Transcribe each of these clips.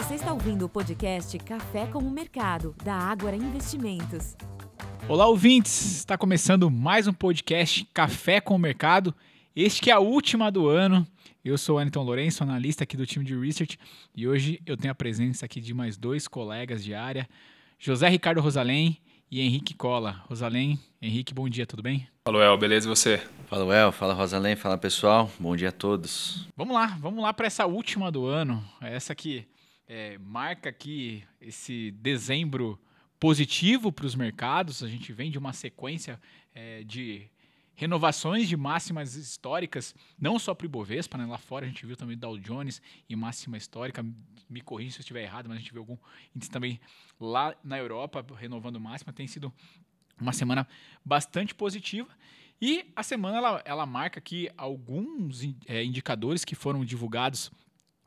Você está ouvindo o podcast Café com o Mercado, da Ágora Investimentos. Olá, ouvintes! Está começando mais um podcast Café com o Mercado. Este que é a última do ano. Eu sou o Aniton Lourenço, analista aqui do time de Research, e hoje eu tenho a presença aqui de mais dois colegas de área, José Ricardo Rosalém e Henrique Cola. Rosalém, Henrique, bom dia, tudo bem? Fala, El, beleza e você? Fala, El, fala, Rosalém, fala, pessoal. Bom dia a todos. Vamos lá, vamos lá para essa última do ano, essa que é, marca aqui esse dezembro positivo para os mercados. A gente vem de uma sequência é, de renovações de máximas históricas, não só para o Ibovespa, né? lá fora a gente viu também Dow Jones em máxima histórica, me corrija se eu estiver errado, mas a gente viu algum índice também lá na Europa renovando máxima, tem sido uma semana bastante positiva. E a semana ela, ela marca aqui alguns é, indicadores que foram divulgados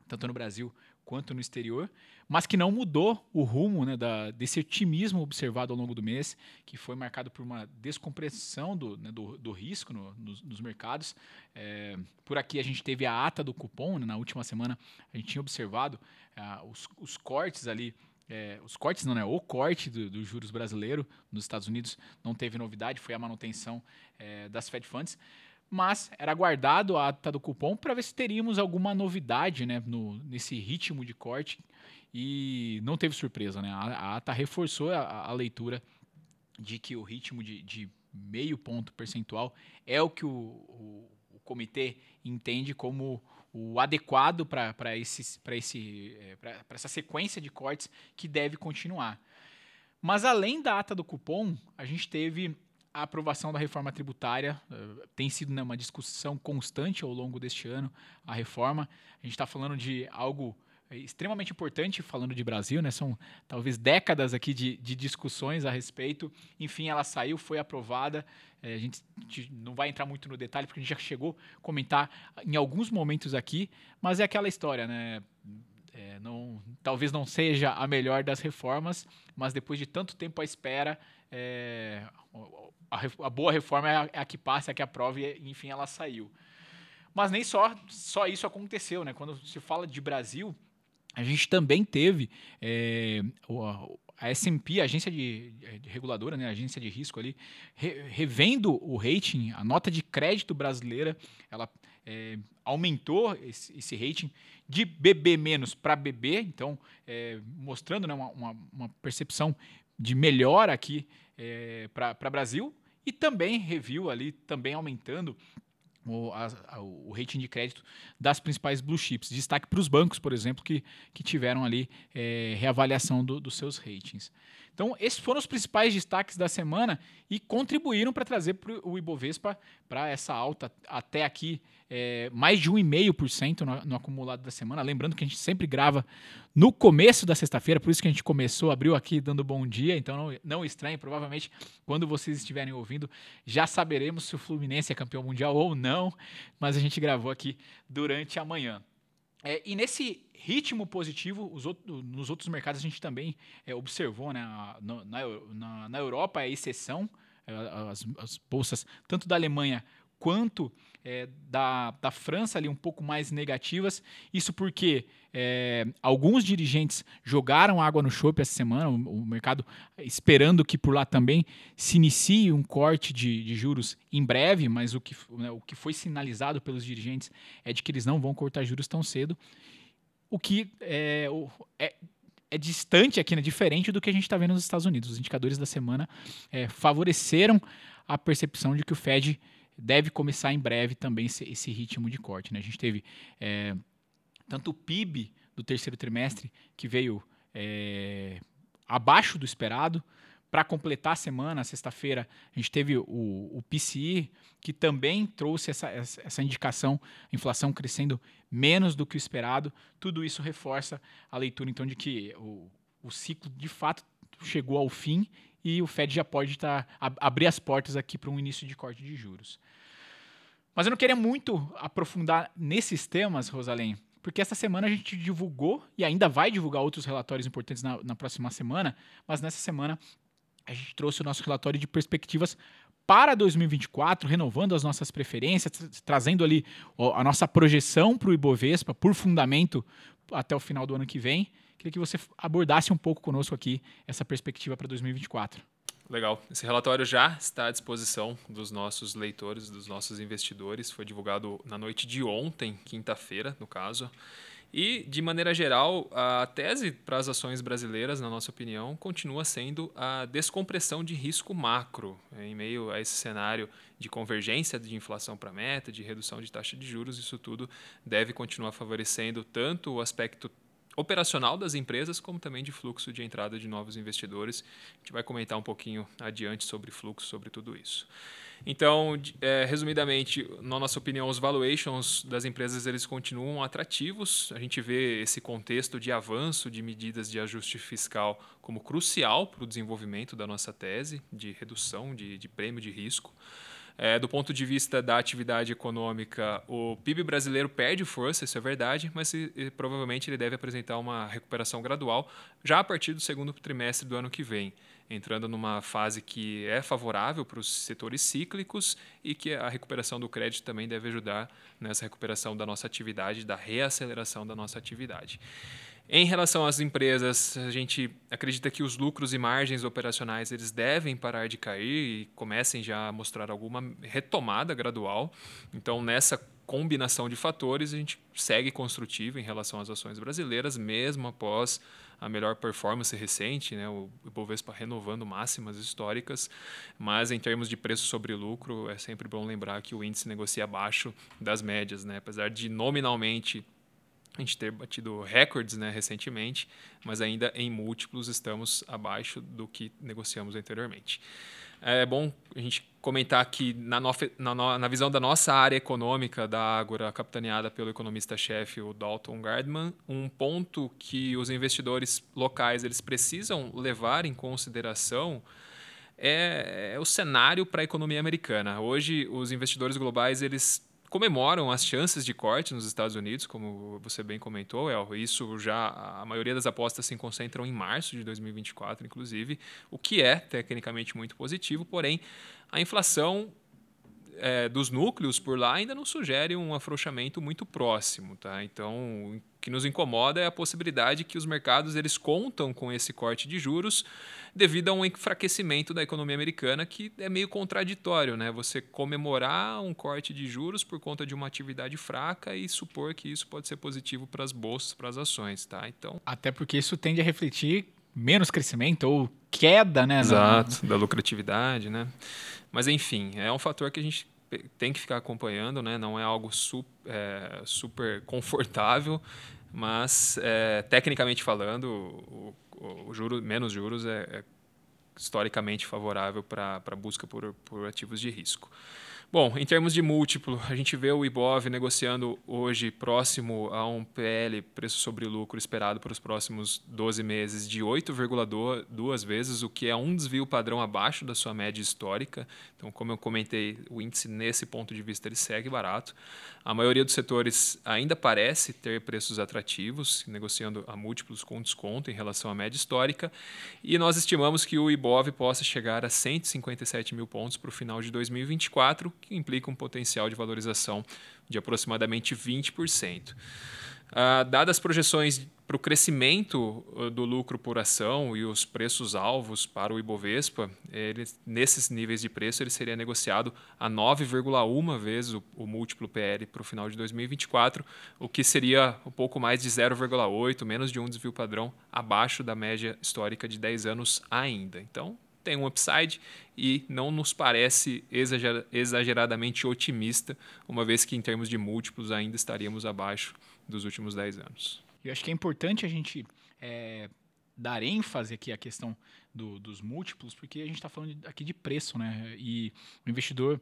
tanto no Brasil quanto no exterior, mas que não mudou o rumo né, da, desse otimismo observado ao longo do mês, que foi marcado por uma descompressão do, né, do, do, risco no, nos, nos, mercados. É, por aqui a gente teve a ata do cupom, né, na última semana a gente tinha observado ah, os, os, cortes ali. É, os cortes não, né? O corte dos do juros brasileiro nos Estados Unidos não teve novidade, foi a manutenção é, das Fed Funds mas era guardado a ata do cupom para ver se teríamos alguma novidade né, no, nesse ritmo de corte e não teve surpresa. Né? A, a ata reforçou a, a, leitura de que o ritmo de, de, meio ponto percentual é o que o, o, o comitê entende como o adequado para esse, esse, é, essa sequência de cortes que deve continuar. Mas além da ata do cupom, a gente teve a aprovação da reforma tributária uh, tem sido né, uma discussão constante ao longo deste ano, a reforma. A gente está falando de algo eh, extremamente importante, falando de Brasil, né? São talvez décadas aqui de, de discussões a respeito. Enfim, ela saiu, foi aprovada. É, a, gente, a, gente, não vai entrar muito no detalhe, porque a gente já chegou a comentar em alguns momentos aqui, mas é aquela história, né? É, não, talvez não seja a melhor das reformas, mas depois de tanto tempo à espera, é, a, a boa reforma é a, é a, que passa, é a que aprova e, enfim, ela saiu. Mas nem só, só isso aconteceu, né? Quando se fala de Brasil, a gente também teve é, a S&P, a agência de, de, reguladora, né, a agência de risco ali, re, revendo o rating, a nota de crédito brasileira, ela é, aumentou esse, esse, rating de BB menos para BB, então é, mostrando né, uma, uma, uma, percepção de melhora aqui é, para Brasil e também reviu ali, também aumentando o, a, o rating de crédito das principais blue chips. Destaque para os bancos, por exemplo, que, que tiveram ali é, reavaliação do, dos seus ratings. Então, esses foram os principais destaques da semana e contribuíram para trazer o Ibovespa para essa alta até aqui, é, mais de 1,5% no, no acumulado da semana. Lembrando que a gente sempre grava no começo da sexta-feira, por isso que a gente começou, abriu aqui dando bom dia, então não, não estranhe, provavelmente quando vocês estiverem ouvindo já saberemos se o Fluminense é campeão mundial ou não, mas a gente gravou aqui durante a manhã. É, e nesse ritmo positivo, outros, nos outros mercados a gente também é, observou, né? Na, na, na, Europa é exceção, as, as, bolsas tanto da Alemanha quanto é, da, da França ali um pouco mais negativas. Isso porque é, alguns dirigentes jogaram água no chope essa semana, o, o, mercado esperando que por lá também se inicie um corte de, de juros em breve, mas o que, né, o que foi sinalizado pelos dirigentes é de que eles não vão cortar juros tão cedo. O que é, é é distante aqui, né? Diferente do que a gente está vendo nos Estados Unidos. Os indicadores da semana é, favoreceram a percepção de que o Fed deve começar em breve também esse, esse ritmo de corte. Né? A gente teve é, tanto o PIB do terceiro trimestre, que veio é, abaixo do esperado, para completar a semana, sexta-feira, a gente teve o, o, PCI, que também trouxe essa, essa indicação, inflação crescendo menos do que o esperado. Tudo isso reforça a leitura, então, de que o, o ciclo, de fato, chegou ao fim e o Fed já pode tá, abrir as portas aqui para um início de corte de juros. Mas eu não queria muito aprofundar nesses temas, Rosalém, porque essa semana a gente divulgou e ainda vai divulgar outros relatórios importantes na, na próxima semana, mas nessa semana a gente trouxe o nosso relatório de perspectivas para 2024, renovando as nossas preferências, tra trazendo ali a nossa projeção para o Ibovespa por fundamento até o final do ano que vem, Queria que você abordasse um pouco conosco aqui essa perspectiva para 2024. Legal. Esse relatório já está à disposição dos nossos leitores, dos nossos investidores. Foi divulgado na noite de ontem, quinta-feira, no caso. E, de maneira geral, a tese para as ações brasileiras, na nossa opinião, continua sendo a descompressão de risco macro, né, em meio a esse cenário de convergência de inflação para meta, de redução de taxa de juros. Isso tudo deve continuar favorecendo tanto o aspecto operacional das empresas, como também de fluxo de entrada de novos investidores. A gente vai comentar um pouquinho adiante sobre fluxo, sobre tudo isso. Então, é, resumidamente, na nossa opinião, os valuations das empresas eles continuam atrativos. A gente vê esse contexto de avanço de medidas de ajuste fiscal como crucial para o desenvolvimento da nossa tese de redução de, de prêmio de risco. É, do ponto de vista da atividade econômica, o PIB brasileiro perde força, isso é verdade, mas e, e, provavelmente ele deve apresentar uma recuperação gradual já a partir do segundo trimestre do ano que vem entrando numa fase que é favorável para os setores cíclicos e que a recuperação do crédito também deve ajudar nessa recuperação da nossa atividade, da reaceleração da nossa atividade. Em relação às empresas, a gente acredita que os lucros e margens operacionais eles devem parar de cair e comecem já a mostrar alguma retomada gradual. Então, nessa combinação de fatores, a gente segue construtivo em relação às ações brasileiras, mesmo após a melhor performance recente, né, o Ibovespa renovando máximas históricas, mas em termos de preço sobre lucro, é sempre bom lembrar que o índice negocia abaixo das médias, né, apesar de nominalmente a gente ter batido recordes né, recentemente, mas ainda em múltiplos estamos abaixo do que negociamos anteriormente. É bom a gente comentar que, na, na, na visão da nossa área econômica da Ágora, capitaneada pelo economista-chefe, o Dalton Gardman, um ponto que os investidores locais eles precisam levar em consideração é, é o cenário para a economia americana. Hoje, os investidores globais eles comemoram as chances de corte nos Estados Unidos, como você bem comentou, El. Isso já a maioria das apostas se concentram em março de 2024, inclusive, o que é tecnicamente muito positivo, porém a inflação é, dos núcleos por lá ainda não sugere um afrouxamento muito próximo, tá? Então, o que nos incomoda é a possibilidade que os mercados eles contam com esse corte de juros devido a um enfraquecimento da economia americana que é meio contraditório, né? Você comemorar um corte de juros por conta de uma atividade fraca e supor que isso pode ser positivo para as bolsas, para as ações, tá? Então, até porque isso tende a refletir menos crescimento ou queda, né? Exato, da lucratividade, né? Mas enfim, é um fator que a gente tem que ficar acompanhando, né? Não é algo super, é, super confortável, mas é, tecnicamente falando, o, o juro, menos juros é, é historicamente favorável para a busca por, por ativos de risco. Bom, em termos de múltiplo, a gente vê o IBOV negociando hoje próximo a um PL, preço sobre lucro esperado para os próximos 12 meses, de 8,2 vezes, o que é um desvio padrão abaixo da sua média histórica. Então, como eu comentei, o índice nesse ponto de vista ele segue barato. A maioria dos setores ainda parece ter preços atrativos, negociando a múltiplos com desconto em relação à média histórica, e nós estimamos que o IBOV possa chegar a 157 mil pontos para o final de 2024, que implica um potencial de valorização de aproximadamente 20%. Uh, ah, dadas as projeções para o crescimento uh, do lucro por ação e os preços alvos para o Ibovespa, ele, nesses níveis de preço ele seria negociado a 9,1 vezes o, o, múltiplo PL para o final de 2024, o que seria um pouco mais de 0,8, menos de um desvio padrão abaixo da média histórica de 10 anos ainda. Então, tem um upside e não nos parece exageradamente otimista, uma vez que em termos de múltiplos ainda estaríamos abaixo dos últimos 10 anos. Eu acho que é importante a gente é, dar ênfase aqui à questão do, dos múltiplos, porque a gente está falando aqui de preço, né? E o investidor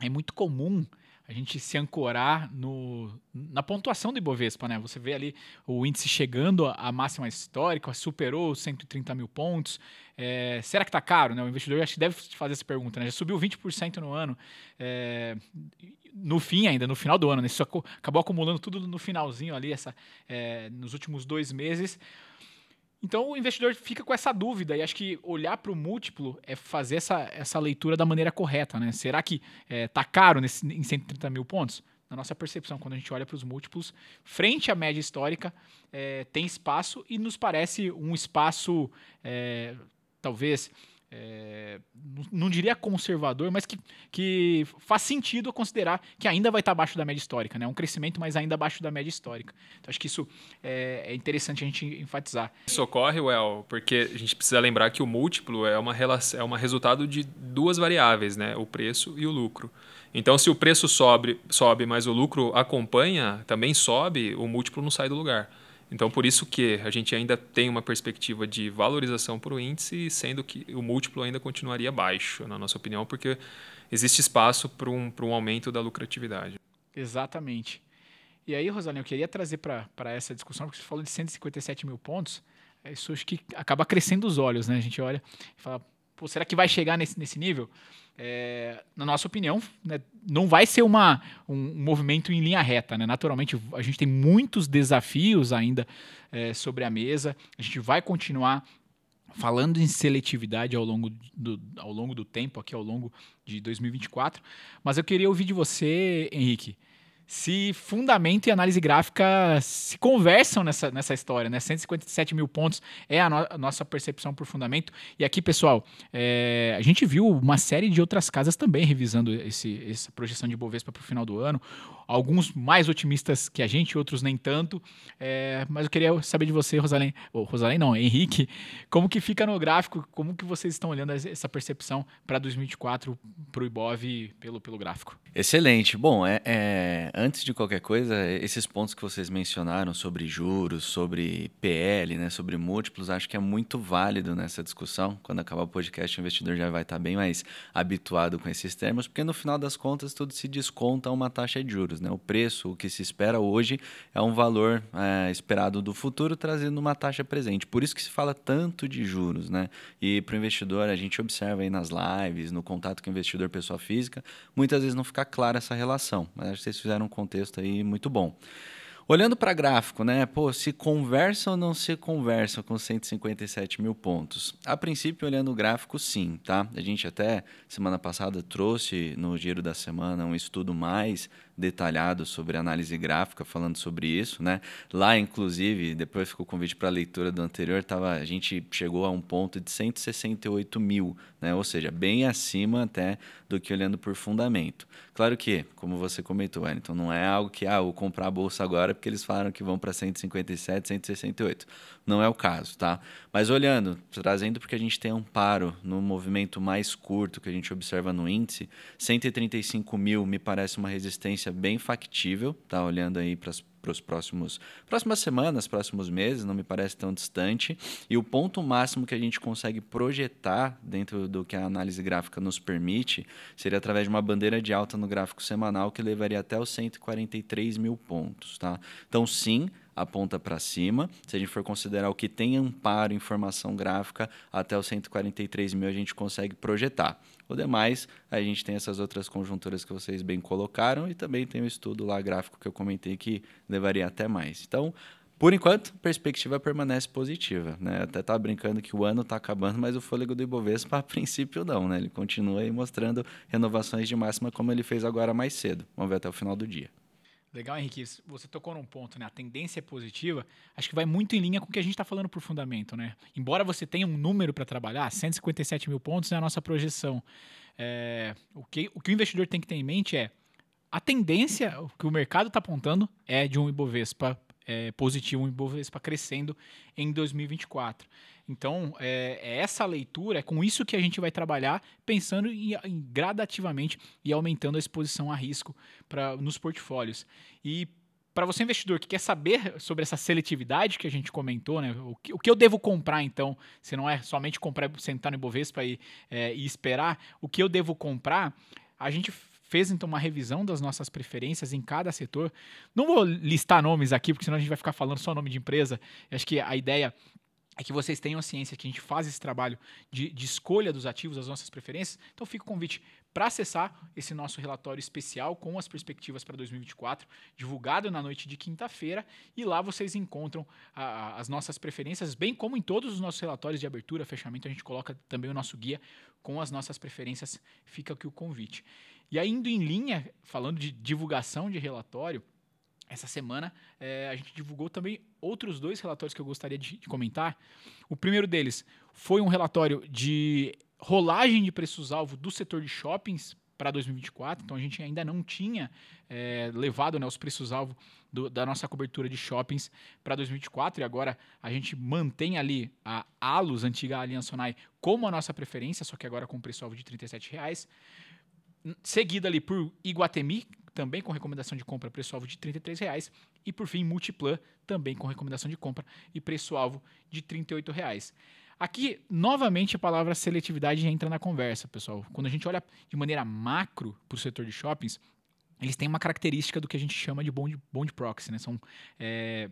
é muito comum a gente se ancorar no, na pontuação do Ibovespa, né? Você vê ali o índice chegando à máxima histórica, superou 130 mil pontos. É, será que está caro? Né? O investidor acho que deve fazer essa pergunta, né? Já subiu 20% no ano. É, no fim ainda, no final do ano, né? Isso acabou acumulando tudo no finalzinho ali, essa, é, nos últimos dois meses. Então o investidor fica com essa dúvida e acho que olhar para o múltiplo é fazer essa, essa leitura da maneira correta, né? Será que é, tá caro nesse, em 130 mil pontos? na nossa percepção, quando a gente olha para os múltiplos, frente à média histórica, é, tem espaço e nos parece um espaço, é, talvez, é, não diria conservador, mas que, que faz sentido considerar que ainda vai estar abaixo da média histórica, né? Um crescimento, mas ainda abaixo da média histórica. Então, acho que isso é, é interessante a gente enfatizar. Isso ocorre, Well, porque a gente precisa lembrar que o múltiplo é uma relação, é um resultado de duas variáveis, né? O preço e o lucro. Então, se o preço sobe, sobe, mas o lucro acompanha, também sobe, o múltiplo não sai do lugar. Então, por isso que a gente ainda tem uma perspectiva de valorização para o índice, sendo que o múltiplo ainda continuaria baixo, na nossa opinião, porque existe espaço para um, um aumento da lucratividade. Exatamente. E aí, Rosalinho, eu queria trazer para essa discussão, porque você falou de 157 mil pontos, isso acho que acaba crescendo os olhos, né? A gente olha e fala, pô, será que vai chegar nesse, nesse nível? É, na nossa opinião, né, não vai ser uma, um movimento em linha reta. Né? Naturalmente, a gente tem muitos desafios ainda é, sobre a mesa. A gente vai continuar falando em seletividade ao longo do, ao longo do tempo, aqui ao longo de 2024. Mas eu queria ouvir de você, Henrique se fundamento e análise gráfica se conversam nessa, nessa história, né? 157 mil pontos é a, no, a nossa percepção por fundamento. E aqui, pessoal, é, a gente viu uma série de outras casas também revisando esse, essa projeção de Bovespa para o final do ano. Alguns mais otimistas que a gente, outros nem tanto. É, mas eu queria saber de você, Rosalém, ou Rosalém não, Henrique, como que fica no gráfico, como que vocês estão olhando essa percepção para 2024 para o Ibov pelo, pelo gráfico? Excelente. Bom, é, é antes de qualquer coisa, esses pontos que vocês mencionaram sobre juros, sobre PL, né, sobre múltiplos, acho que é muito válido nessa discussão. Quando acabar o podcast, o investidor já vai estar bem mais habituado com esses termos, porque no final das contas tudo se desconta a uma taxa de juros. Né? O preço, o que se espera hoje, é um valor é, esperado do futuro trazendo uma taxa presente. Por isso que se fala tanto de juros. Né? E para o investidor, a gente observa aí nas lives, no contato com o investidor pessoa física, muitas vezes não fica clara essa relação. Mas acho que vocês fizeram um contexto aí muito bom. Olhando para gráfico, né? Pô, se conversa ou não se conversa com 157 mil pontos? A princípio, olhando o gráfico, sim, tá? A gente até semana passada trouxe no giro da semana um estudo mais detalhado sobre análise gráfica, falando sobre isso, né? Lá, inclusive, depois ficou o convite para a leitura do anterior, tava, a gente chegou a um ponto de 168 mil, né? Ou seja, bem acima até do que olhando por fundamento. Claro que, como você comentou, Wellington, não é algo que, ah, vou comprar a bolsa agora porque eles falaram que vão para 157, 168. Não é o caso, tá? Mas olhando, trazendo porque a gente tem um paro no movimento mais curto que a gente observa no índice, 135 mil me parece uma resistência bem factível, tá? Olhando aí para as para os próximos próximas semanas, próximos meses, não me parece tão distante. E o ponto máximo que a gente consegue projetar dentro do que a análise gráfica nos permite seria através de uma bandeira de alta no gráfico semanal que levaria até os 143 mil pontos, tá? Então, sim, aponta para cima. Se a gente for considerar o que tem amparo, informação gráfica, até os 143 mil a gente consegue projetar. O demais, a gente tem essas outras conjunturas que vocês bem colocaram e também tem o estudo lá gráfico que eu comentei que levaria até mais. Então, por enquanto, perspectiva permanece positiva. Né? Até estava brincando que o ano está acabando, mas o fôlego do Ibovespa, a princípio, não. Né? Ele continua aí mostrando renovações de máxima como ele fez agora mais cedo. Vamos ver até o final do dia. Legal, Henrique. Você tocou num ponto, né? A tendência é positiva. Acho que vai muito em linha com o que a gente está falando por fundamento, né? Embora você tenha um número para trabalhar, 157 mil pontos é a nossa projeção. É, o, que, o que o investidor tem que ter em mente é a tendência que o mercado está apontando é de um Ibovespa é, positivo, um Ibovespa crescendo em 2024. Então, é, é, essa leitura, é com isso que a gente vai trabalhar, pensando em, em gradativamente e aumentando a exposição a risco pra, nos portfólios. E para você, investidor, que quer saber sobre essa seletividade que a gente comentou, né? O que, o que eu devo comprar, então, se não é somente comprar, sentar no Ibovespa e, é, e esperar, o que eu devo comprar, a gente fez então uma revisão das nossas preferências em cada setor. Não vou listar nomes aqui, porque senão a gente vai ficar falando só nome de empresa. Acho que a ideia é que vocês tenham a ciência que a gente faz esse trabalho de, de escolha dos ativos, das nossas preferências. Então fica o convite para acessar esse nosso relatório especial com as perspectivas para 2024, divulgado na noite de quinta-feira, e lá vocês encontram a, as nossas preferências, bem como em todos os nossos relatórios de abertura, fechamento, a gente coloca também o nosso guia com as nossas preferências, fica aqui o convite. E aí, indo em linha, falando de divulgação de relatório, essa semana é, a gente divulgou também outros dois relatórios que eu gostaria de, de comentar. O primeiro deles foi um relatório de rolagem de preços-alvo do setor de shoppings para 2024. Então a gente ainda não tinha é, levado né, os preços-alvo da nossa cobertura de shoppings para 2024 e agora a gente mantém ali a Alus, antiga Aliança Sonai, como a nossa preferência, só que agora com preço-alvo de R$ 37,00. Seguida ali por Iguatemi, também com recomendação de compra preço-alvo de R$ 33,00. E por fim, Multiplan, também com recomendação de compra e preço-alvo de R$ 38,00. Aqui, novamente, a palavra seletividade entra na conversa, pessoal. Quando a gente olha de maneira macro para o setor de shoppings, eles têm uma característica do que a gente chama de bond, bond proxy, né? São é,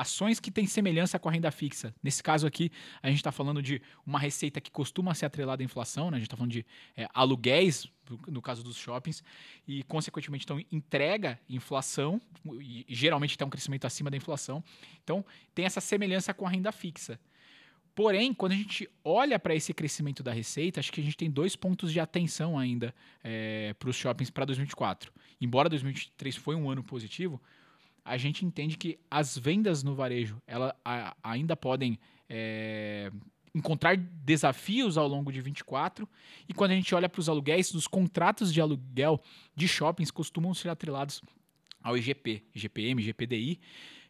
ações que têm semelhança com a renda fixa. Nesse caso aqui, a gente está falando de uma receita que costuma ser atrelada à inflação, né? a gente está falando de é, aluguéis, no caso dos shoppings, e, consequentemente, então, entrega inflação, e, e geralmente tem um crescimento acima da inflação. Então, tem essa semelhança com a renda fixa. Porém, quando a gente olha para esse crescimento da receita, acho que a gente tem dois pontos de atenção ainda é, para os shoppings para 2024. Embora 2023 foi um ano positivo, a gente entende que as vendas no varejo ela, a, ainda podem é, encontrar desafios ao longo de 24. E quando a gente olha para os aluguéis, os contratos de aluguel de shoppings costumam ser atrelados ao IGP, IGPM, IGPDI,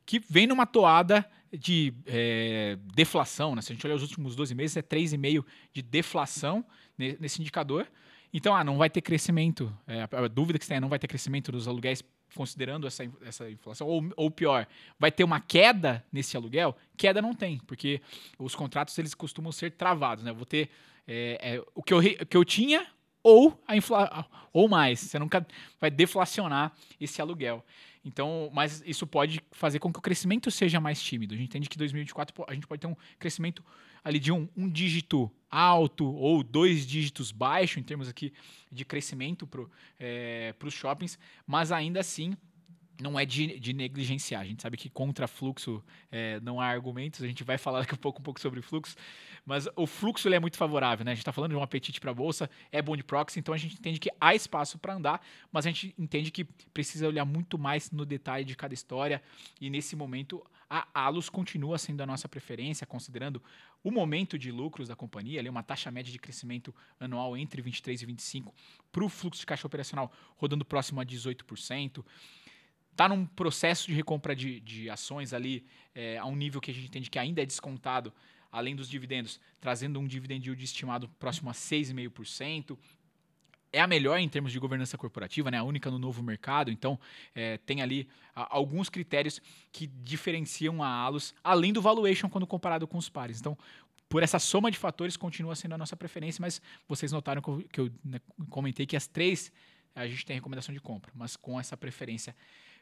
que vem numa toada de é, deflação, né? se a gente olhar os últimos 12 meses, é 3,5% de deflação nesse indicador. Então, ah, não vai ter crescimento. É, a dúvida que você tem é não vai ter crescimento dos aluguéis considerando essa, essa inflação. Ou, ou pior, vai ter uma queda nesse aluguel? Queda não tem, porque os contratos eles costumam ser travados. Né? vou ter é, é, o, que eu, o que eu tinha ou, a infla, ou mais. Você nunca vai deflacionar esse aluguel. Então, mas isso pode fazer com que o crescimento seja mais tímido. A gente entende que 2024 a gente pode ter um crescimento ali de um, um dígito alto ou dois dígitos baixo em termos aqui de crescimento para é, os shoppings, mas ainda assim não é de, de, negligenciar. A gente sabe que contra fluxo é, não há argumentos. A gente vai falar daqui a pouco um pouco sobre fluxo, mas o fluxo ele é muito favorável. Né? A gente está falando de um apetite para a bolsa, é bom de proxy, então a gente entende que há espaço para andar, mas a gente entende que precisa olhar muito mais no detalhe de cada história. E nesse momento, a Alus continua sendo a nossa preferência, considerando o momento de lucros da companhia, ali uma taxa média de crescimento anual entre 23 e 25 para o fluxo de caixa operacional rodando próximo a 18% está num processo de recompra de, de ações ali é, a um nível que a gente entende que ainda é descontado, além dos dividendos, trazendo um dividend yield estimado próximo a 6,5%. É a melhor em termos de governança corporativa, né? a única no novo mercado. Então, é, tem ali a, alguns critérios que diferenciam a Alus, além do valuation quando comparado com os pares. Então, por essa soma de fatores, continua sendo a nossa preferência, mas vocês notaram que eu, que eu né, comentei que as três a gente tem recomendação de compra, mas com essa preferência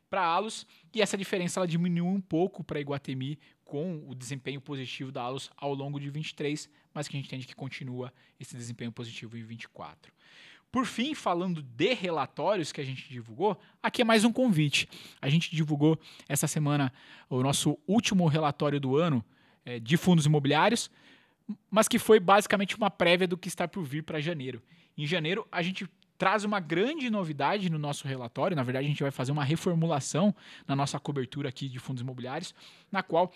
para Alus e essa diferença ela diminuiu um pouco para Iguatemi com o desempenho positivo da Alus ao longo de 23, mas que a gente entende que continua esse desempenho positivo em 24. Por fim, falando de relatórios que a gente divulgou, aqui é mais um convite. A gente divulgou essa semana o nosso último relatório do ano é, de fundos imobiliários, mas que foi basicamente uma prévia do que está por vir para janeiro. Em janeiro, a gente traz uma grande novidade no nosso relatório. Na verdade, a gente vai fazer uma reformulação na nossa cobertura aqui de fundos imobiliários, na qual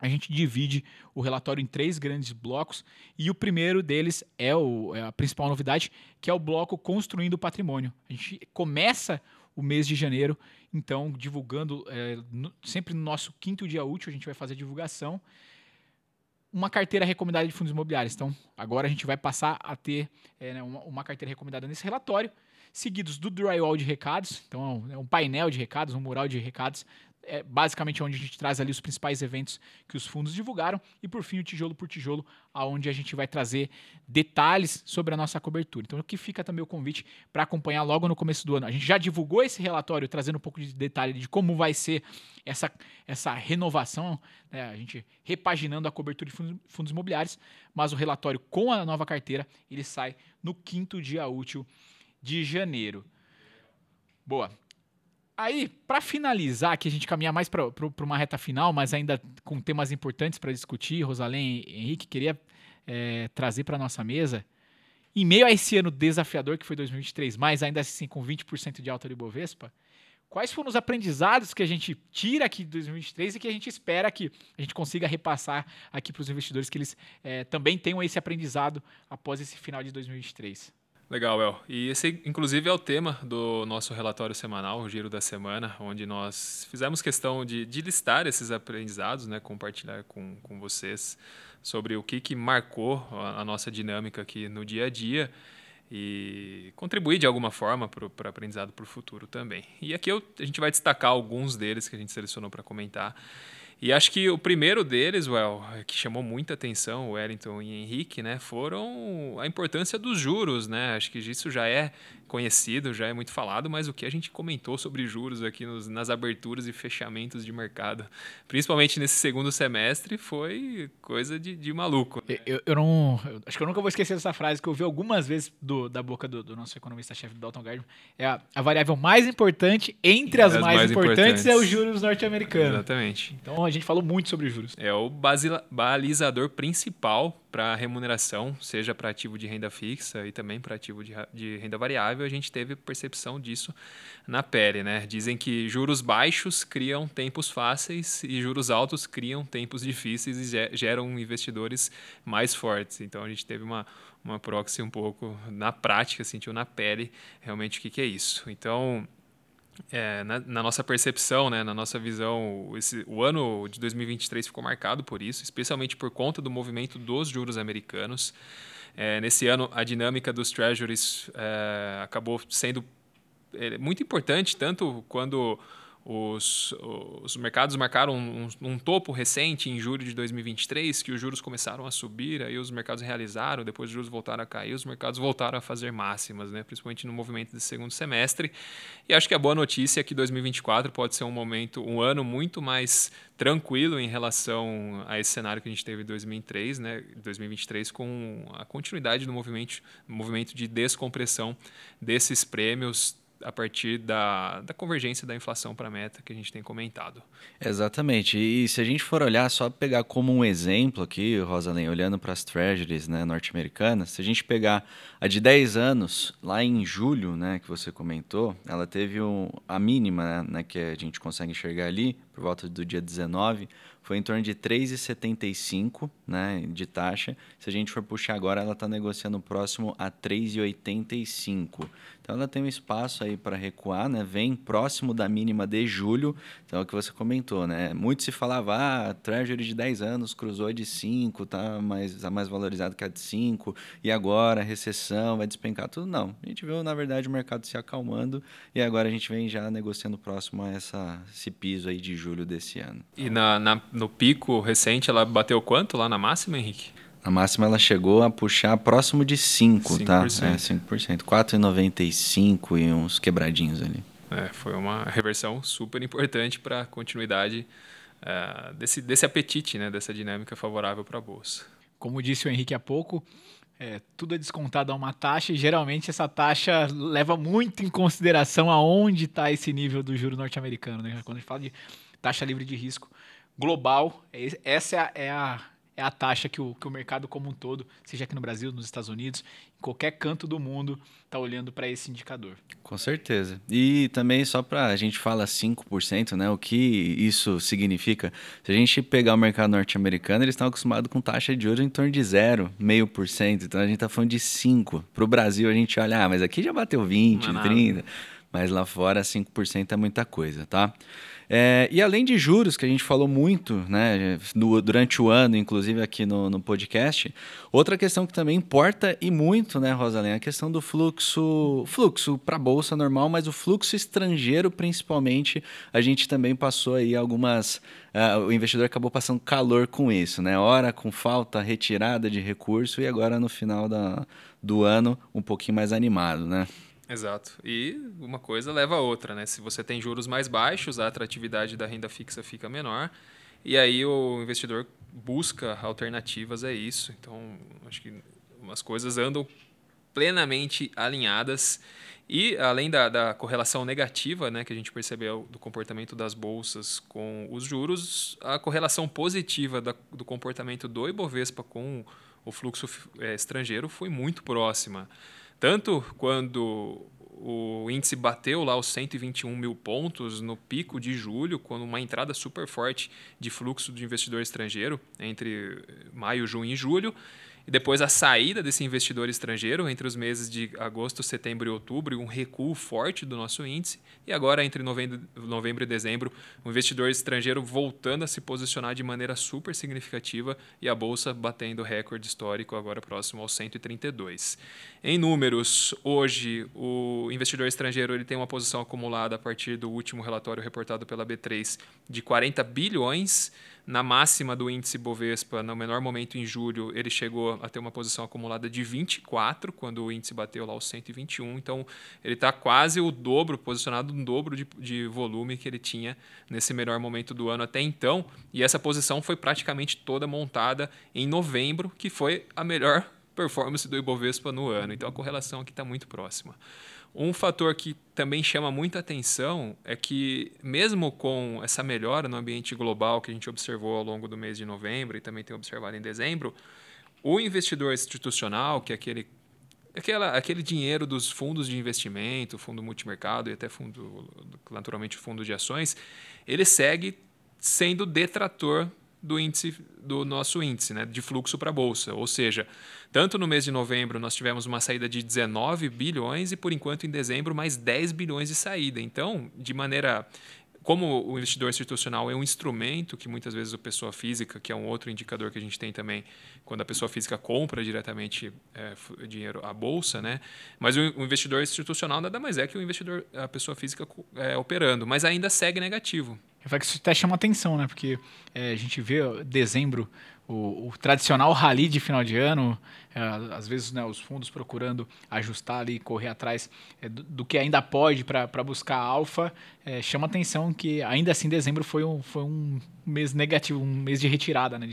a gente divide o relatório em três grandes blocos e o primeiro deles é, o, é a principal novidade, que é o bloco Construindo o Patrimônio. A gente começa o mês de janeiro, então, divulgando é, no, sempre no nosso quinto dia útil, a gente vai fazer a divulgação uma carteira recomendada de fundos imobiliários. Então, agora a gente vai passar a ter é, né, uma, uma, carteira recomendada nesse relatório, seguidos do drywall de recados, então é um painel de recados, um mural de recados é basicamente onde a gente traz ali os principais eventos que os fundos divulgaram e por fim o tijolo por tijolo, aonde a gente vai trazer detalhes sobre a nossa cobertura. Então aqui fica também o convite para acompanhar logo no começo do ano. A gente já divulgou esse relatório trazendo um pouco de detalhe de como vai ser essa, essa renovação, né? a gente repaginando a cobertura de fundos, fundos imobiliários, mas o relatório com a nova carteira ele sai no quinto dia útil de janeiro. Boa. Aí, para finalizar, que a gente caminhar mais para uma reta final, mas ainda com temas importantes para discutir, Rosalém e Henrique, queria é, trazer para nossa mesa. em meio a esse ano desafiador que foi 2023, mas ainda assim com 20% de alta do Ibovespa, quais foram os aprendizados que a gente tira aqui de 2023 e que a gente espera que a gente consiga repassar aqui para os investidores, que eles é, também tenham esse aprendizado após esse final de 2023? Legal, El. E esse, inclusive, é o tema do nosso relatório semanal, o Giro da Semana, onde nós fizemos questão de, de listar esses aprendizados, né, compartilhar com, com vocês sobre o que, que marcou a, a nossa dinâmica aqui no dia a dia e contribuir de alguma forma para o aprendizado para o futuro também. E aqui eu, a gente vai destacar alguns deles que a gente selecionou para comentar. E acho que o primeiro deles, well, que chamou muita atenção, o Wellington e Henrique, né, foram a importância dos juros, né? Acho que isso já é conhecido, já é muito falado, mas o que a gente comentou sobre juros aqui nos, nas aberturas e fechamentos de mercado, principalmente nesse segundo semestre, foi coisa de, de maluco. Né? Eu, eu, não. Eu, acho que eu nunca vou esquecer dessa frase que eu ouvi algumas vezes do, da boca do, do nosso economista-chefe Dalton Gardner. É a, a, variável mais importante entre as, as mais, mais importantes, importantes, é os juros norte-americanos. Exatamente. Então a gente falou muito sobre juros. É o balizador principal para remuneração, seja para ativo de renda fixa e também para ativo de, de, renda variável, a gente teve percepção disso na pele. Né? Dizem que juros baixos criam tempos fáceis e juros altos criam tempos difíceis e geram investidores mais fortes. Então a gente teve uma, uma proxy um pouco na prática, sentiu na pele realmente o que, que é isso. Então é, na, na, nossa percepção, né, na nossa visão, esse, o ano de 2023 ficou marcado por isso, especialmente por conta do movimento dos juros americanos. É, nesse ano, a dinâmica dos treasuries é, acabou sendo é, muito importante, tanto quando os, os mercados marcaram um, um, topo recente em julho de 2023, que os juros começaram a subir, aí os mercados realizaram, depois os juros voltaram a cair, os mercados voltaram a fazer máximas, né? principalmente no movimento desse segundo semestre. E acho que a boa notícia é que 2024 pode ser um momento, um ano muito mais tranquilo em relação a esse cenário que a gente teve em 2003, né? 2023, com a continuidade do movimento, movimento de descompressão desses prêmios a partir da, da convergência da inflação para a meta que a gente tem comentado. Exatamente. E se a gente for olhar, só pegar como um exemplo aqui, Rosalém, olhando para as treasuries né, norte-americanas, se a gente pegar a de 10 anos, lá em julho, né, que você comentou, ela teve um, a mínima né, que a gente consegue enxergar ali, por volta do dia 19, foi em torno de 3,75 né, de taxa. Se a gente for puxar agora, ela está negociando próximo a 3,85. Então ela tem um espaço aí para recuar, né? Vem próximo da mínima de julho. Então é o que você comentou, né? Muito se falava, ah, Treasury de 10 anos cruzou de 5, tá mais, tá mais valorizado que a de 5, e agora recessão vai despencar tudo. Não. A gente viu, na verdade, o mercado se acalmando e agora a gente vem já negociando próximo a essa, esse piso aí de julho desse ano. E na, na no pico recente ela bateu quanto lá na máxima, Henrique? A máxima ela chegou a puxar próximo de 5, tá? É, 5%. 4,95 e uns quebradinhos ali. É, foi uma reversão super importante para a continuidade uh, desse, desse apetite, né? dessa dinâmica favorável para a Bolsa. Como disse o Henrique há pouco, é, tudo é descontado a uma taxa e geralmente essa taxa leva muito em consideração aonde está esse nível do juro norte-americano. Né? Quando a gente fala de taxa livre de risco global, é essa é a, é a é a taxa que o, que o mercado como um todo, seja aqui no Brasil, nos Estados Unidos, em qualquer canto do mundo, está olhando para esse indicador. Com certeza. E também só para a gente fala 5%, né? O que isso significa? Se a gente pegar o mercado norte-americano, eles estão acostumados com taxa de juros em torno de 0,5%. Então a gente está falando de 5%. Para o Brasil a gente olha, ah, mas aqui já bateu 20, Não 30%. É mas lá fora 5% é muita coisa, tá? É, e além de juros, que a gente falou muito né, no, durante o ano, inclusive aqui no, no, podcast, outra questão que também importa e muito, né, Rosalém, é a questão do fluxo, fluxo para a Bolsa normal, mas o fluxo estrangeiro, principalmente, a gente também passou aí algumas. Uh, o investidor acabou passando calor com isso, né? Ora com falta, retirada de recurso e agora no final da, do ano um pouquinho mais animado, né? Exato. E uma coisa leva a outra, né? Se você tem juros mais baixos, a atratividade da renda fixa fica menor. E aí o investidor busca alternativas a isso. Então, acho que as coisas andam plenamente alinhadas. E além da, da, correlação negativa né, que a gente percebeu do comportamento das bolsas com os juros, a correlação positiva da, do comportamento do Ibovespa com o fluxo é, estrangeiro foi muito próxima. Tanto quando o índice bateu lá os 121 mil pontos no pico de julho, quando uma entrada super forte de fluxo de investidor estrangeiro entre maio, junho e julho. E depois a saída desse investidor estrangeiro entre os meses de agosto, setembro e outubro, um recuo forte do nosso índice. E agora, entre novembro, novembro e dezembro, o investidor estrangeiro voltando a se posicionar de maneira super significativa e a bolsa batendo recorde histórico, agora próximo aos 132. Em números, hoje o investidor estrangeiro ele tem uma posição acumulada a partir do último relatório reportado pela B3 de 40 bilhões na máxima do índice Bovespa, no menor momento em julho, ele chegou a ter uma posição acumulada de 24, quando o índice bateu lá os 121. Então, ele está quase o dobro, posicionado no dobro de, de volume que ele tinha nesse melhor momento do ano até então. E essa posição foi praticamente toda montada em novembro, que foi a melhor performance do Ibovespa no ano. Então, a correlação aqui está muito próxima. Um fator que também chama muita atenção é que, mesmo com essa melhora no ambiente global que a gente observou ao longo do mês de novembro e também tem observado em dezembro, o investidor institucional, que é aquele, aquela, aquele dinheiro dos fundos de investimento, fundo multimercado e até fundo, naturalmente, fundo de ações, ele segue sendo detrator do índice do nosso índice, né, de fluxo para a bolsa. Ou seja, tanto no mês de novembro nós tivemos uma saída de 19 bilhões e por enquanto em dezembro mais 10 bilhões de saída. Então, de maneira como o investidor institucional é um instrumento que muitas vezes a pessoa física, que é um outro indicador que a gente tem também, quando a pessoa física compra diretamente é, dinheiro à bolsa, né? Mas o, investidor institucional nada mais é que o investidor, a pessoa física é, operando, mas ainda segue negativo. Isso até chama atenção, né? Porque é, a gente vê dezembro o, o, tradicional rally de final de ano, é, às vezes né, os fundos procurando ajustar ali, correr atrás é, do, do, que ainda pode para buscar alfa, é, chama atenção que ainda assim dezembro foi um, foi um mês negativo, um mês de retirada né.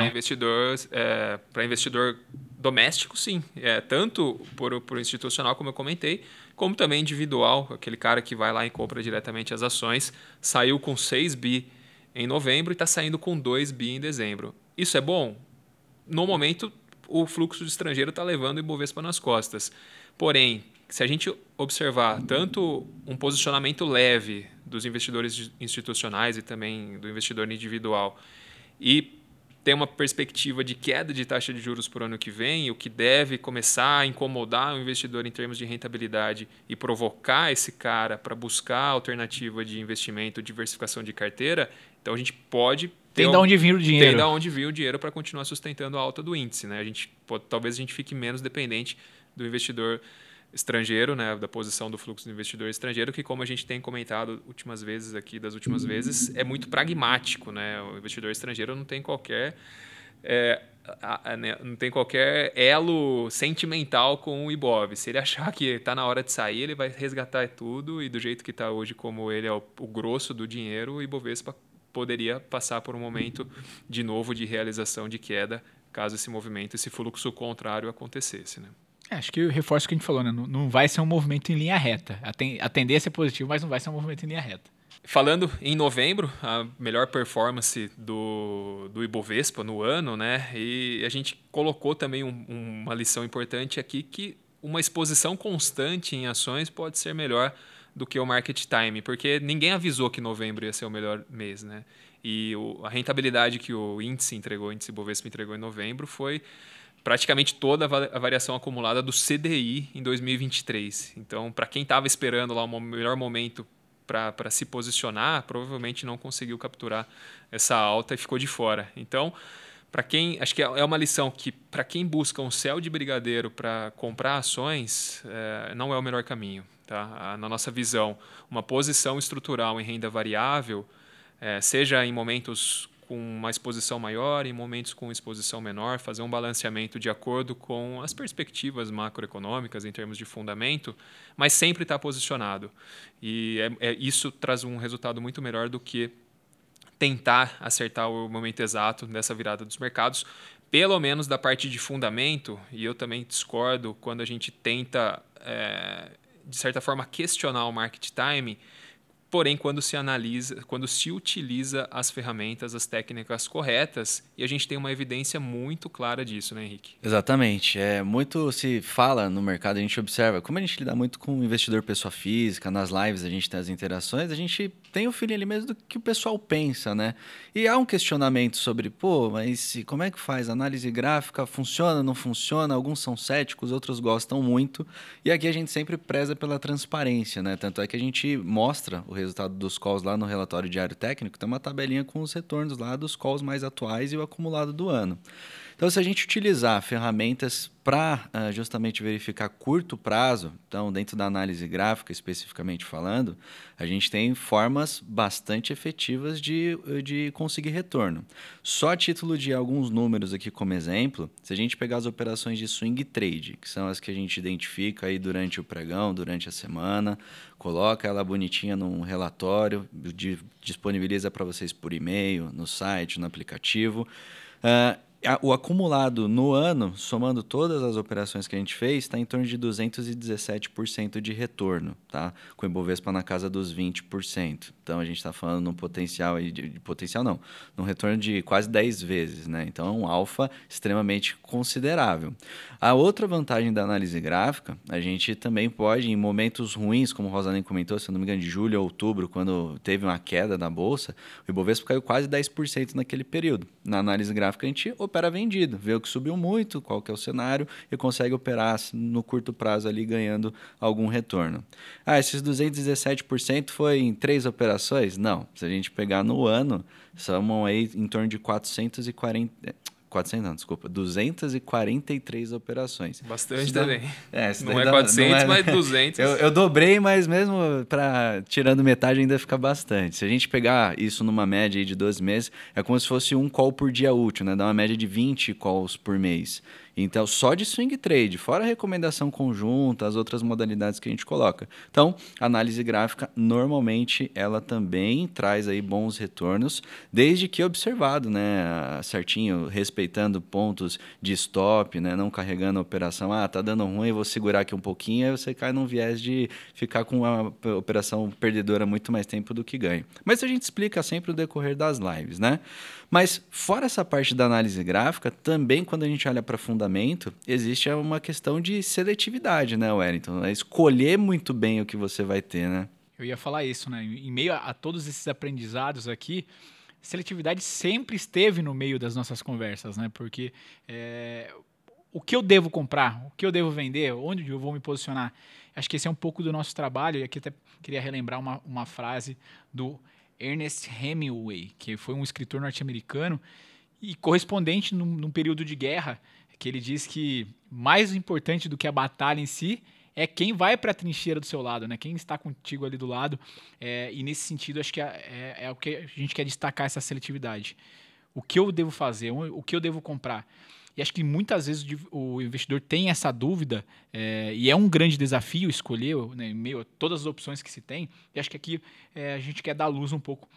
Para investidor, é, para investidor doméstico, sim. É, tanto por, por institucional, como eu comentei, como também individual, aquele cara que vai lá e compra diretamente as ações, saiu com 6 bi em novembro e está saindo com 2 bi em dezembro. Isso é bom? No momento, o fluxo de estrangeiro está levando o Ibovespa nas costas. Porém, se a gente observar tanto um posicionamento leve dos investidores institucionais e também do investidor individual e tem uma perspectiva de queda de taxa de juros para o ano que vem, o que deve começar a incomodar o investidor em termos de rentabilidade e provocar esse cara para buscar alternativa de investimento, diversificação de carteira, então a gente pode tem um, de onde vir o dinheiro. Tem de onde vir o dinheiro para continuar sustentando a alta do índice. Né? A gente pode, talvez a gente fique menos dependente do investidor estrangeiro, né, da posição do fluxo do investidor estrangeiro, que como a gente tem comentado últimas vezes aqui, das últimas vezes, é muito pragmático, né? O investidor estrangeiro não tem qualquer é, a, a, né, não tem qualquer elo sentimental com o Ibov. Se ele achar que está na hora de sair, ele vai resgatar tudo e do jeito que está hoje, como ele é o, o grosso do dinheiro, o Ibovespa poderia passar por um momento de novo de realização de queda, caso esse movimento, esse fluxo contrário acontecesse. Né? É, acho que o reforço que a gente falou, né? não, vai ser um movimento em linha reta. A, ten, a tendência é positiva, mas não vai ser um movimento em linha reta. Falando em novembro, a melhor performance do, do Ibovespa no ano, né? E a gente colocou também um, uma lição importante aqui que uma exposição constante em ações pode ser melhor do que o market time, porque ninguém avisou que novembro ia ser o melhor mês, né? E o, a rentabilidade que o índice entregou, o índice Bovespa entregou em novembro, foi praticamente toda a variação acumulada do CDI em 2023. Então, para quem estava esperando lá um melhor momento para se posicionar, provavelmente não conseguiu capturar essa alta e ficou de fora. Então, para quem acho que é, é uma lição que para quem busca um céu de brigadeiro para comprar ações é, não é o melhor caminho Tá? Na nossa visão, uma posição estrutural em renda variável, é, seja em momentos com uma exposição maior, em momentos com exposição menor, fazer um balanceamento de acordo com as perspectivas macroeconômicas em termos de fundamento, mas sempre está posicionado. E é, é, isso traz um resultado muito melhor do que tentar acertar o momento exato dessa virada dos mercados, pelo menos da parte de fundamento, e eu também discordo quando a gente tenta é, de certa forma, questionar o market time, porém quando se analisa, quando se utiliza as ferramentas, as técnicas corretas, e a gente tem uma evidência muito clara disso, né, Henrique? Exatamente. É muito se fala no mercado, a gente observa, como a gente lida muito com investidor pessoa física, nas lives a gente tem as interações, a gente tem o feeling ali mesmo do que o pessoal pensa, né? E há um questionamento sobre, pô, mas como é que faz? Análise gráfica funciona, não funciona? Alguns são céticos, outros gostam muito. E aqui a gente sempre preza pela transparência, né? Tanto é que a gente mostra o resultado dos calls lá no relatório diário técnico, tem uma tabelinha com os retornos lá dos calls mais atuais e o acumulado do ano. Então, se a gente utilizar ferramentas para uh, ah, justamente verificar curto prazo, então, dentro da análise gráfica especificamente falando, a gente tem formas bastante efetivas de, de conseguir retorno. Só a título de alguns números aqui como exemplo, se a gente pegar as operações de swing trade, que são as que a gente identifica aí durante o pregão, durante a semana, coloca ela bonitinha num relatório, disponibiliza para vocês por e-mail, no site, no aplicativo. Uh, o acumulado no ano, somando todas as operações que a gente fez, está em torno de 217% de retorno, tá? Com o Ibovespa na casa dos 20%. Então a gente está falando num potencial aí de, de, potencial não, num retorno de quase 10 vezes, né? Então é um alfa extremamente considerável. A outra vantagem da análise gráfica, a gente também pode, em momentos ruins, como o Rosalém comentou, se não me engano, de julho a outubro, quando teve uma queda na bolsa, o Ibovespa caiu quase 10% naquele período. Na análise gráfica a gente opera vendido, vê o que subiu muito, qual que é o cenário e consegue operar no curto prazo ali ganhando algum retorno. Ah, esses 217% foi em três operações? Não. Se a gente pegar no ano, somam aí em torno de 440 400 não, desculpa, 243 operações. Bastante também. É, não é 400, não é, mas 200. eu, eu dobrei, mas mesmo para tirando metade ainda fica bastante. Se a gente pegar isso numa média de 12 meses, é como se fosse um call por dia útil, né? Dá uma média de 20 calls por mês. Então, só de swing trade, fora a recomendação conjunta, as outras modalidades que a gente coloca. Então, análise gráfica, normalmente, ela também traz aí bons retornos, desde que observado, né, certinho, respeitando pontos de stop, né, não carregando a operação, ah, tá dando ruim, vou segurar aqui um pouquinho, aí você cai num viés de ficar com a operação perdedora muito mais tempo do que ganho. Mas a gente explica sempre o decorrer das lives, né? Mas fora essa parte da análise gráfica, também quando a gente olha para fundamento, existe uma questão de seletividade, né, Wellington? É escolher muito bem o que você vai ter, né? Eu ia falar isso, né? Em meio a, todos esses aprendizados aqui, seletividade sempre esteve no meio das nossas conversas, né? Porque é, o que eu devo comprar, o que eu devo vender, onde eu vou me posicionar. Acho que esse é um pouco do nosso trabalho, e aqui até queria relembrar uma, uma frase do Ernest Hemingway, que foi um escritor norte-americano e correspondente num, num, período de guerra, que ele diz que mais importante do que a batalha em si é quem vai para a trincheira do seu lado, né? Quem está contigo ali do lado. É, e nesse sentido, acho que é, é, é, o que a gente quer destacar essa seletividade. O que eu devo fazer? O que eu devo comprar? E acho que muitas vezes o investidor tem essa dúvida, é, e é um grande desafio escolher, né, meio a todas as opções que se tem. E acho que aqui é, a gente quer dar luz um pouco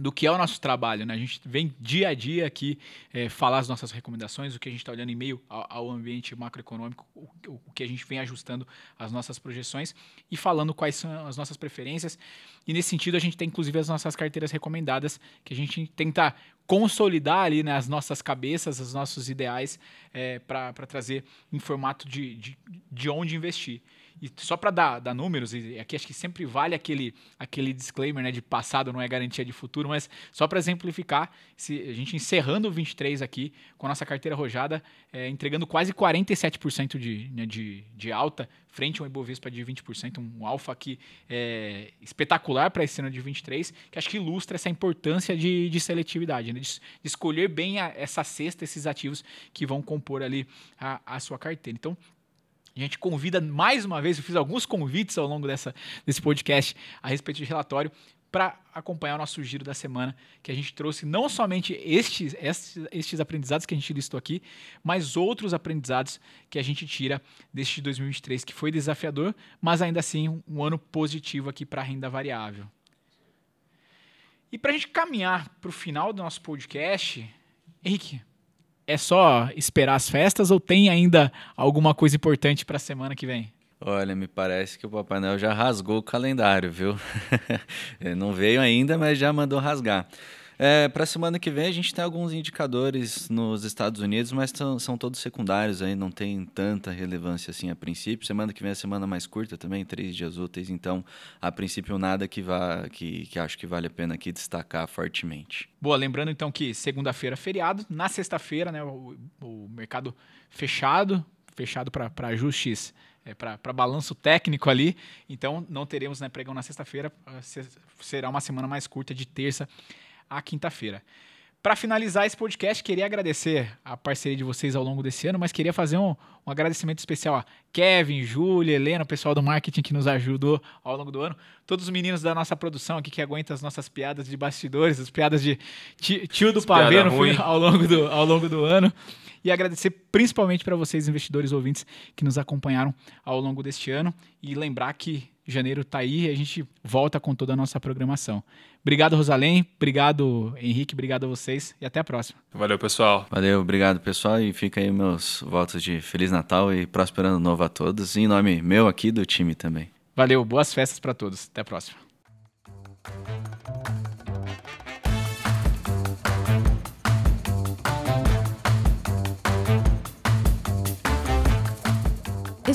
do que é o nosso trabalho. Né? A gente vem dia a dia aqui é, falar as nossas recomendações, o que a gente está olhando em meio ao, ao ambiente macroeconômico, o, o, que a gente vem ajustando as nossas projeções e falando quais são as nossas preferências. E nesse sentido, a gente tem inclusive as nossas carteiras recomendadas, que a gente tenta consolidar ali né, nossas cabeças, os nossos ideais, é, para trazer em formato de, de, de onde investir. E só para dar, dar números, e aqui acho que sempre vale aquele, aquele disclaimer né, de passado não é garantia de futuro, mas só para exemplificar, se, a gente encerrando o 23 aqui, com a nossa carteira rojada, é, entregando quase 47% de, né, de, de alta, frente a um Ibovespa de 20%, um alfa aqui é, espetacular para esse ano de 23, que acho que ilustra essa importância de, de seletividade, né, de, de, escolher bem a, essa cesta, esses ativos que vão compor ali a, a sua carteira. Então, a gente convida mais uma vez, eu fiz alguns convites ao longo dessa, desse podcast a respeito de relatório para acompanhar o nosso giro da semana, que a gente trouxe não somente estes, estes, estes, aprendizados que a gente listou aqui, mas outros aprendizados que a gente tira deste 2023, que foi desafiador, mas ainda assim um, um ano positivo aqui para a renda variável. E para a gente caminhar para o final do nosso podcast, Henrique, é só esperar as festas ou tem ainda alguma coisa importante para a semana que vem? Olha, me parece que o Papai Noel já rasgou o calendário, viu? Não veio ainda, mas já mandou rasgar. É, para a semana que vem a gente tem alguns indicadores nos Estados Unidos, mas são, todos secundários aí, não tem tanta relevância assim a princípio. Semana que vem é a semana mais curta também, três dias úteis, então a princípio nada que vá que, que acho que vale a pena aqui destacar fortemente. Boa, lembrando então que segunda-feira é feriado, na sexta-feira, né, o, o mercado fechado, fechado para ajustes é, para balanço técnico ali. Então, não teremos né, pregão na sexta-feira. Será uma semana mais curta, de terça à quinta-feira. Para finalizar esse podcast, queria agradecer a parceria de vocês ao longo desse ano, mas queria fazer um, um agradecimento especial a Kevin, Júlia, Helena, o pessoal do marketing que nos ajudou ao longo do ano, todos os meninos da nossa produção aqui que aguentam as nossas piadas de bastidores, as piadas de tio do pavê ao longo do, ao longo do ano. E agradecer principalmente para vocês, investidores ouvintes, que nos acompanharam ao longo deste ano. E lembrar que janeiro está aí e a gente volta com toda a nossa programação. Obrigado, Rosalém. Obrigado, Henrique. Obrigado a vocês e até a próxima. Valeu, pessoal. Valeu, obrigado, pessoal. E fica aí meus votos de Feliz Natal e próspero ano novo a todos. Em nome meu aqui do time também. Valeu, boas festas para todos. Até a próxima.